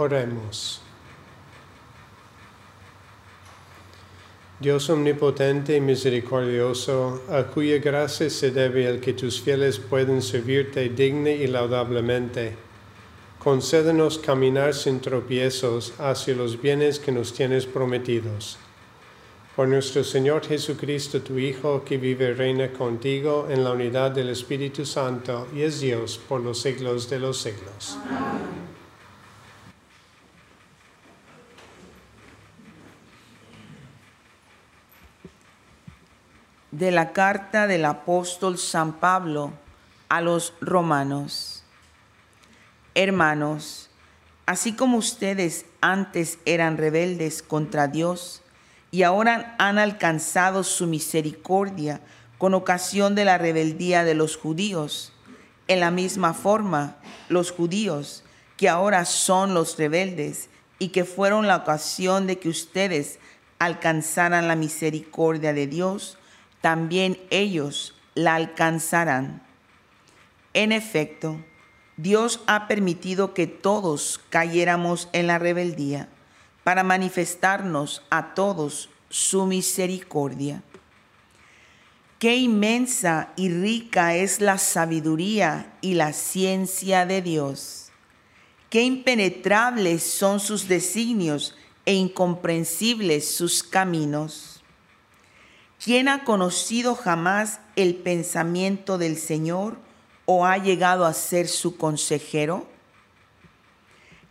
Oremos. Dios omnipotente y misericordioso, a cuya gracia se debe el que tus fieles pueden servirte digna y laudablemente, concédenos caminar sin tropiezos hacia los bienes que nos tienes prometidos. Por nuestro Señor Jesucristo, tu Hijo, que vive y reina contigo en la unidad del Espíritu Santo y es Dios por los siglos de los siglos. Amén. De la carta del apóstol San Pablo a los romanos. Hermanos, así como ustedes antes eran rebeldes contra Dios y ahora han alcanzado su misericordia con ocasión de la rebeldía de los judíos, en la misma forma los judíos que ahora son los rebeldes y que fueron la ocasión de que ustedes alcanzaran la misericordia de Dios, también ellos la alcanzarán. En efecto, Dios ha permitido que todos cayéramos en la rebeldía para manifestarnos a todos su misericordia. Qué inmensa y rica es la sabiduría y la ciencia de Dios. Qué impenetrables son sus designios e incomprensibles sus caminos ¿Quién ha conocido jamás el pensamiento del Señor o ha llegado a ser su consejero?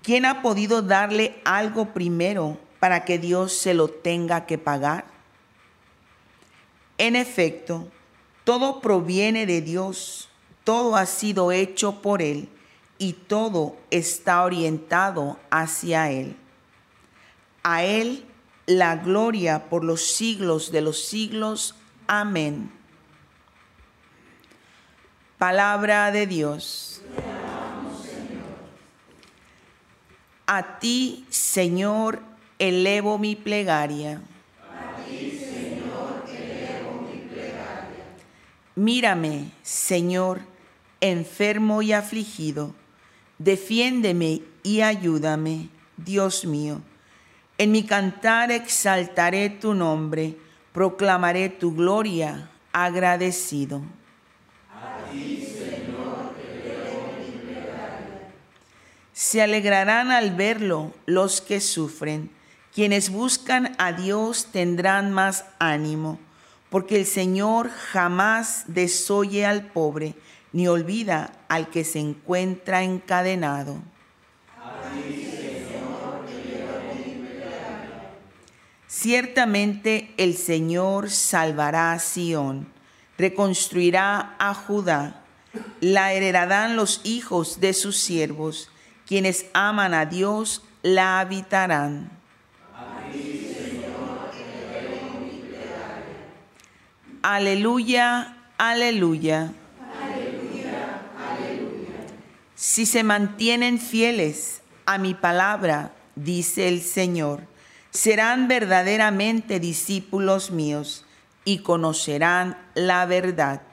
¿Quién ha podido darle algo primero para que Dios se lo tenga que pagar? En efecto, todo proviene de Dios, todo ha sido hecho por Él y todo está orientado hacia Él. A Él la gloria por los siglos de los siglos. Amén. Palabra de Dios. A ti, Señor, elevo mi plegaria. A ti, Señor, elevo mi plegaria. Mírame, Señor, enfermo y afligido. Defiéndeme y ayúdame, Dios mío en mi cantar exaltaré tu nombre, proclamaré tu gloria agradecido. A ti, Señor, Se alegrarán al verlo los que sufren. Quienes buscan a Dios tendrán más ánimo, porque el Señor jamás desoye al pobre, ni olvida al que se encuentra encadenado. Ciertamente el Señor salvará a Sión, reconstruirá a Judá, la heredarán los hijos de sus siervos, quienes aman a Dios la habitarán. Aleluya, aleluya. Aleluya, aleluya. Si se mantienen fieles a mi palabra, dice el Señor, serán verdaderamente discípulos míos y conocerán la verdad.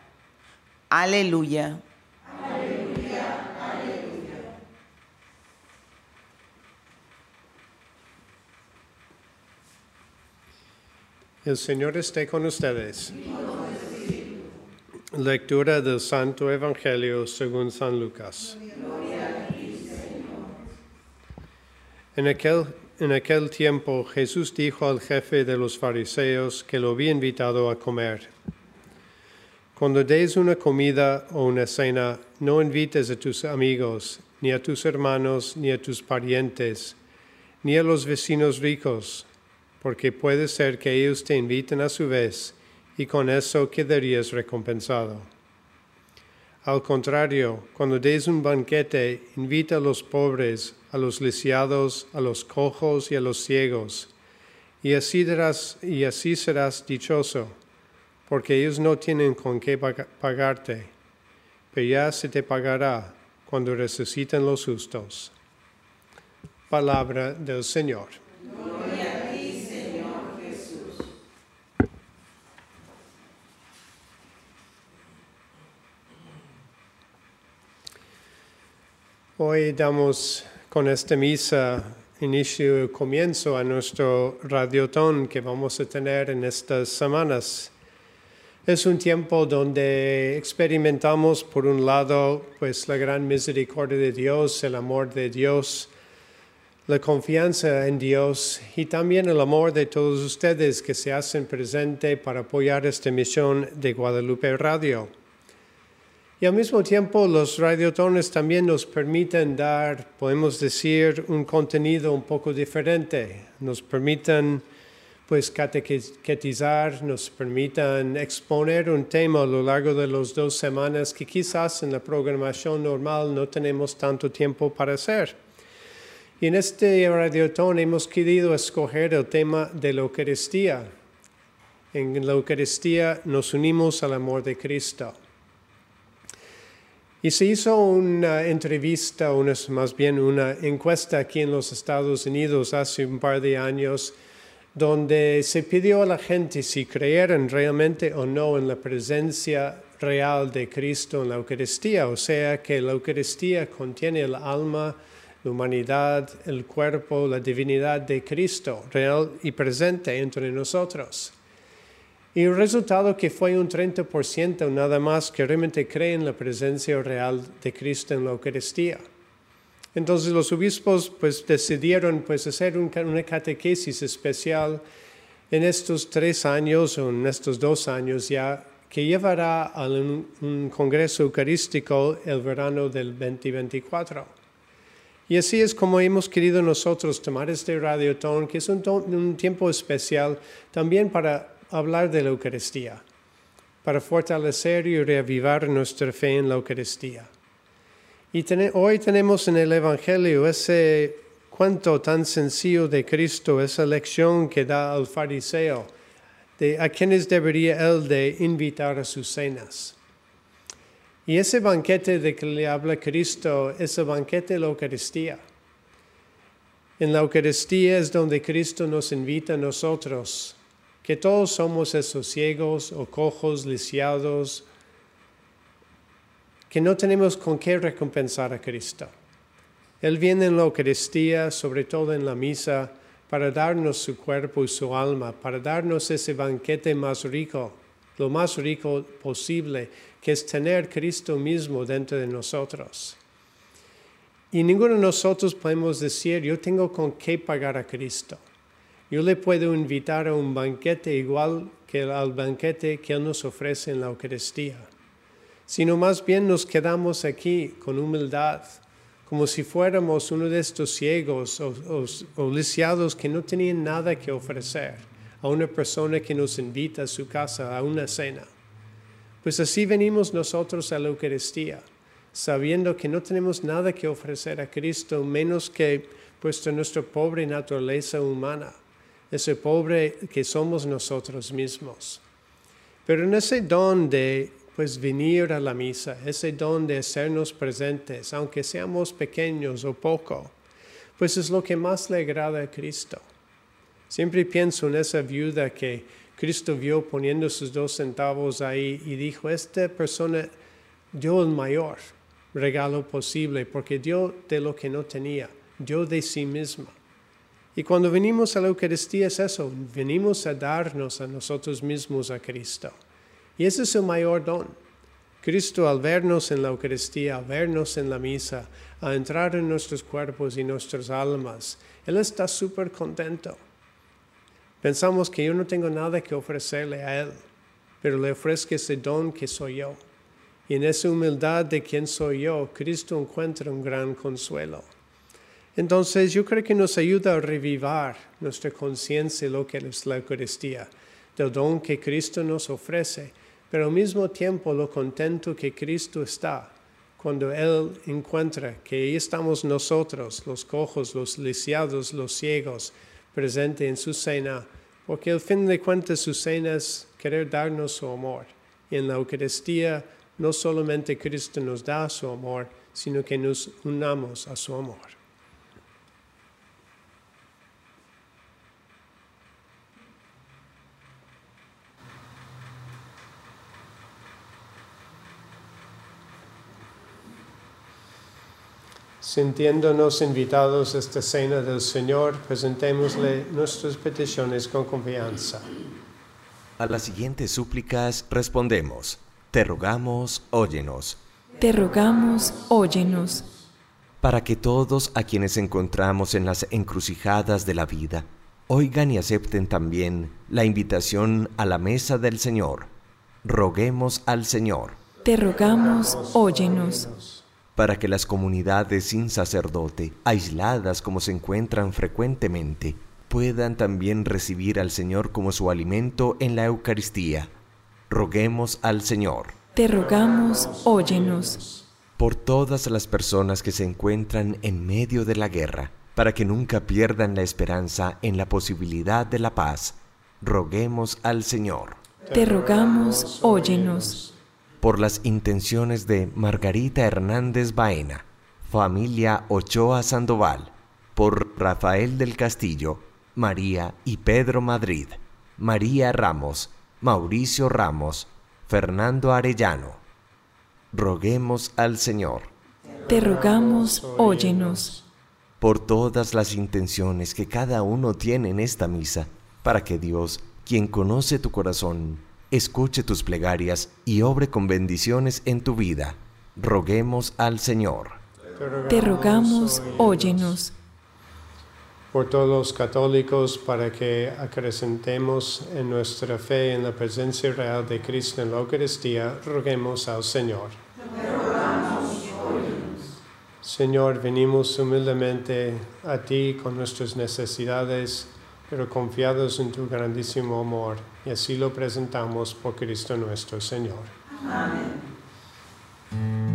Aleluya. El Señor esté con ustedes. Lectura del Santo Evangelio según San Lucas. En aquel en aquel tiempo Jesús dijo al jefe de los fariseos que lo había invitado a comer, Cuando des una comida o una cena, no invites a tus amigos, ni a tus hermanos, ni a tus parientes, ni a los vecinos ricos, porque puede ser que ellos te inviten a su vez, y con eso quedarías recompensado. Al contrario, cuando des un banquete, invita a los pobres, a los lisiados, a los cojos y a los ciegos, y así, y así serás dichoso, porque ellos no tienen con qué pagarte, pero ya se te pagará cuando resuciten los justos. Palabra del Señor. Hoy damos con esta misa inicio y comienzo a nuestro radiotón que vamos a tener en estas semanas. Es un tiempo donde experimentamos por un lado pues la gran misericordia de Dios, el amor de Dios, la confianza en Dios y también el amor de todos ustedes que se hacen presente para apoyar esta misión de Guadalupe Radio. Y al mismo tiempo los radiotones también nos permiten dar, podemos decir, un contenido un poco diferente. Nos permiten pues catequizar, nos permiten exponer un tema a lo largo de las dos semanas que quizás en la programación normal no tenemos tanto tiempo para hacer. Y en este radiotón hemos querido escoger el tema de la Eucaristía. En la Eucaristía nos unimos al amor de Cristo. Y se hizo una entrevista, una, más bien una encuesta aquí en los Estados Unidos hace un par de años, donde se pidió a la gente si creyeran realmente o no en la presencia real de Cristo en la Eucaristía, o sea que la Eucaristía contiene el alma, la humanidad, el cuerpo, la divinidad de Cristo, real y presente entre nosotros. Y el resultado que fue un 30% nada más que realmente cree en la presencia real de Cristo en la Eucaristía. Entonces los obispos pues decidieron pues hacer una catequesis especial en estos tres años o en estos dos años ya que llevará a un, un Congreso Eucarístico el verano del 2024. Y así es como hemos querido nosotros tomar este radiotón, que es un, un tiempo especial también para hablar de la Eucaristía, para fortalecer y reavivar nuestra fe en la Eucaristía. Y hoy tenemos en el Evangelio ese cuento tan sencillo de Cristo, esa lección que da al fariseo de a quienes debería él de invitar a sus cenas. Y ese banquete de que le habla Cristo es el banquete de la Eucaristía. En la Eucaristía es donde Cristo nos invita a nosotros, que todos somos esos ciegos o cojos, lisiados, que no tenemos con qué recompensar a Cristo. Él viene en la Eucaristía, sobre todo en la misa, para darnos su cuerpo y su alma, para darnos ese banquete más rico, lo más rico posible, que es tener Cristo mismo dentro de nosotros. Y ninguno de nosotros podemos decir, yo tengo con qué pagar a Cristo. Yo le puedo invitar a un banquete igual que al banquete que Él nos ofrece en la Eucaristía. Sino más bien nos quedamos aquí con humildad, como si fuéramos uno de estos ciegos o, o lisiados que no tenían nada que ofrecer a una persona que nos invita a su casa a una cena. Pues así venimos nosotros a la Eucaristía, sabiendo que no tenemos nada que ofrecer a Cristo menos que puesto nuestra pobre naturaleza humana, ese pobre que somos nosotros mismos. Pero en ese don de pues venir a la misa, ese don de hacernos presentes, aunque seamos pequeños o poco, pues es lo que más le agrada a Cristo. Siempre pienso en esa viuda que Cristo vio poniendo sus dos centavos ahí y dijo, esta persona dio el mayor regalo posible porque dio de lo que no tenía, dio de sí misma. Y cuando venimos a la Eucaristía es eso, venimos a darnos a nosotros mismos a Cristo. Y ese es el mayor don. Cristo al vernos en la Eucaristía, al vernos en la misa, a entrar en nuestros cuerpos y nuestras almas, Él está súper contento. Pensamos que yo no tengo nada que ofrecerle a Él, pero le ofrezco ese don que soy yo. Y en esa humildad de quien soy yo, Cristo encuentra un gran consuelo. Entonces yo creo que nos ayuda a revivar nuestra conciencia de lo que es la Eucaristía, del don que Cristo nos ofrece, pero al mismo tiempo lo contento que Cristo está cuando Él encuentra que ahí estamos nosotros, los cojos, los lisiados, los ciegos, presente en su cena, porque al fin de cuentas su cena es querer darnos su amor. Y en la Eucaristía no solamente Cristo nos da su amor, sino que nos unamos a su amor. Sintiéndonos invitados a esta cena del Señor, presentémosle nuestras peticiones con confianza. A las siguientes súplicas respondemos, te rogamos, óyenos. Te rogamos, óyenos. Para que todos a quienes encontramos en las encrucijadas de la vida, oigan y acepten también la invitación a la mesa del Señor. Roguemos al Señor. Te rogamos, óyenos para que las comunidades sin sacerdote, aisladas como se encuentran frecuentemente, puedan también recibir al Señor como su alimento en la Eucaristía. Roguemos al Señor. Te rogamos, óyenos. Por todas las personas que se encuentran en medio de la guerra, para que nunca pierdan la esperanza en la posibilidad de la paz, roguemos al Señor. Te rogamos, óyenos por las intenciones de Margarita Hernández Baena, familia Ochoa Sandoval, por Rafael del Castillo, María y Pedro Madrid, María Ramos, Mauricio Ramos, Fernando Arellano. Roguemos al Señor. Te rogamos, óyenos. Por todas las intenciones que cada uno tiene en esta misa, para que Dios, quien conoce tu corazón, escuche tus plegarias y obre con bendiciones en tu vida. Roguemos al Señor. Te rogamos, óyenos. por todos los católicos para que acrecentemos en nuestra fe en la presencia real de Cristo en la Eucaristía, roguemos al Señor. Señor, venimos humildemente a ti con nuestras necesidades, pero confiados en tu grandísimo amor, y así lo presentamos por Cristo nuestro Señor. Amén.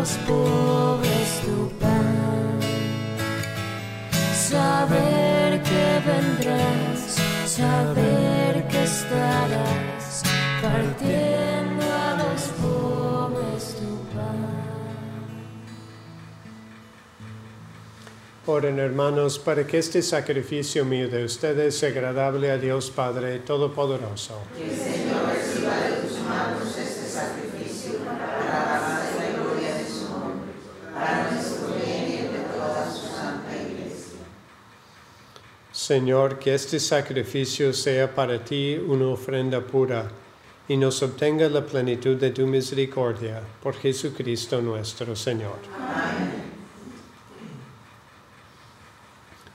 Los pobres tu pan. Saber que vendrás, saber que estarás partiendo a los pobres tu pan. Oren hermanos para que este sacrificio mío de ustedes sea agradable a Dios Padre Todopoderoso. Que el Señor reciba de tus manos este sacrificio para la alabanza y la gloria de su nombre, para nuestro bien y de toda su santa iglesia. Señor, que este sacrificio sea para ti una ofrenda pura y nos obtenga la plenitud de tu misericordia por Jesucristo nuestro Señor. Amén.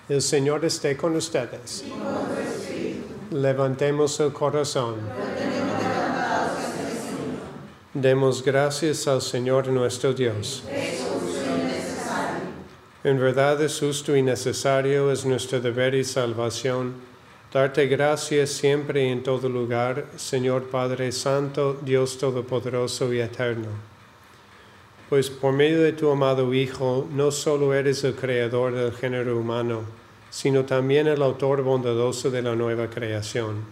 El Señor esté con ustedes. Levantemos el corazón. Demos gracias al Señor nuestro Dios. En verdad es justo y necesario, es nuestro deber y salvación, darte gracias siempre y en todo lugar, Señor Padre Santo, Dios Todopoderoso y Eterno. Pues por medio de tu amado Hijo, no solo eres el creador del género humano, sino también el autor bondadoso de la nueva creación.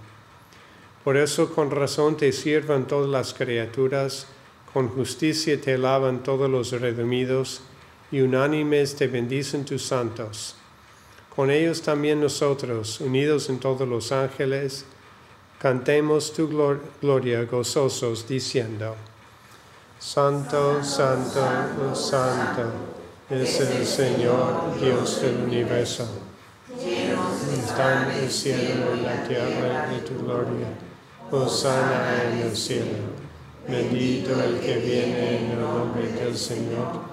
Por eso con razón te sirvan todas las criaturas, con justicia te alaban todos los redimidos, y unánimes te bendicen tus santos. Con ellos también nosotros, unidos en todos los ángeles, cantemos tu gloria gozosos, diciendo, Santo, Santo, Santo, es el Señor, Dios del universo está en el cielo y la tierra de tu gloria. Hosanna en el cielo. Bendito el que viene en el nombre del Señor.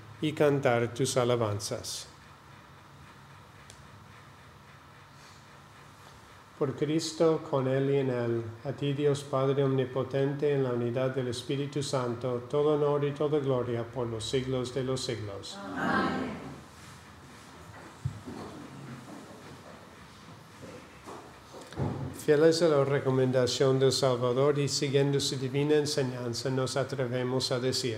y cantar tus alabanzas. Por Cristo, con Él y en Él, a ti Dios Padre Omnipotente, en la unidad del Espíritu Santo, todo honor y toda gloria por los siglos de los siglos. Amén. Fieles a la recomendación del Salvador y siguiendo su divina enseñanza, nos atrevemos a decir,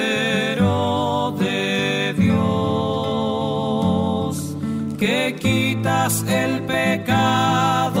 el pecado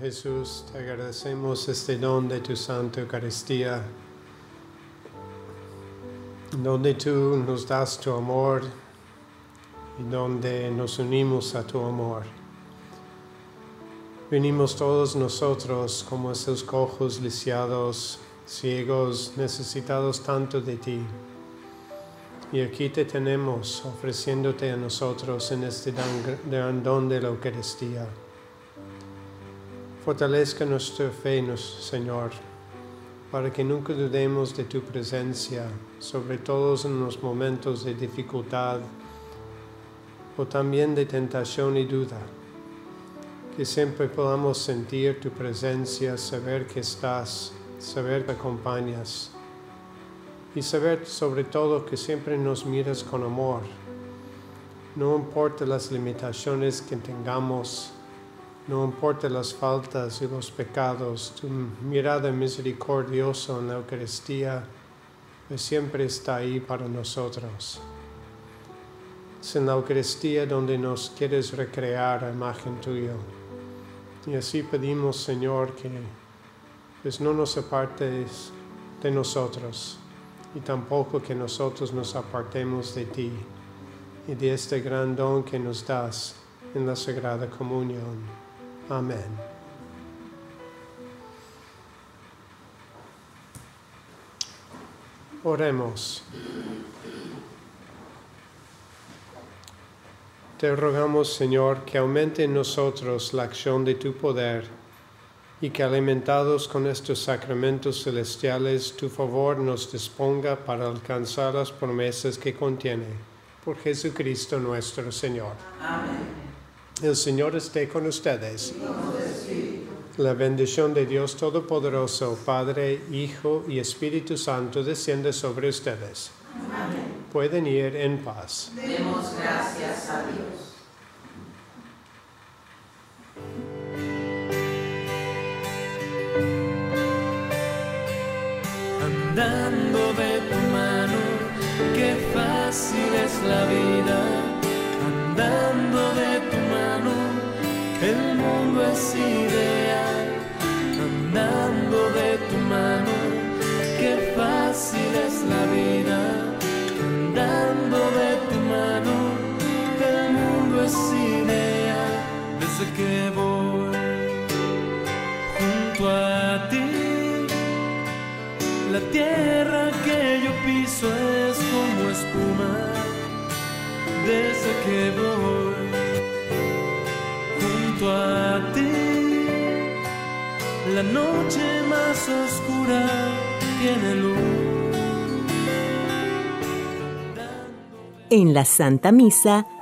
Jesús, te agradecemos este don de tu Santa Eucaristía, donde tú nos das tu amor y donde nos unimos a tu amor. Venimos todos nosotros como esos cojos lisiados, ciegos, necesitados tanto de ti. Y aquí te tenemos ofreciéndote a nosotros en este don de la Eucaristía. Fortalezca nuestra fe, Señor, para que nunca dudemos de tu presencia, sobre todo en los momentos de dificultad o también de tentación y duda. Que siempre podamos sentir tu presencia, saber que estás, saber que acompañas y saber sobre todo que siempre nos miras con amor. No importa las limitaciones que tengamos, no importa las faltas y los pecados, tu mirada misericordiosa en la Eucaristía pues siempre está ahí para nosotros. Es en la Eucaristía donde nos quieres recrear a imagen tuya. Y así pedimos, Señor, que pues no nos apartes de nosotros y tampoco que nosotros nos apartemos de ti y de este gran don que nos das en la Sagrada Comunión. Amén. Oremos. Te rogamos, Señor, que aumente en nosotros la acción de tu poder y que alimentados con estos sacramentos celestiales, tu favor nos disponga para alcanzar las promesas que contiene. Por Jesucristo nuestro Señor. Amén. El Señor esté con ustedes. La bendición de Dios Todopoderoso, Padre, Hijo y Espíritu Santo, desciende sobre ustedes. Pueden ir en paz. Demos gracias a Dios. Amén. andando de tu mano, qué fácil es la vida, andando de que voy junto a ti. La tierra que yo piso es como espuma desde que voy junto a ti. La noche más oscura tiene luz. En la Santa Misa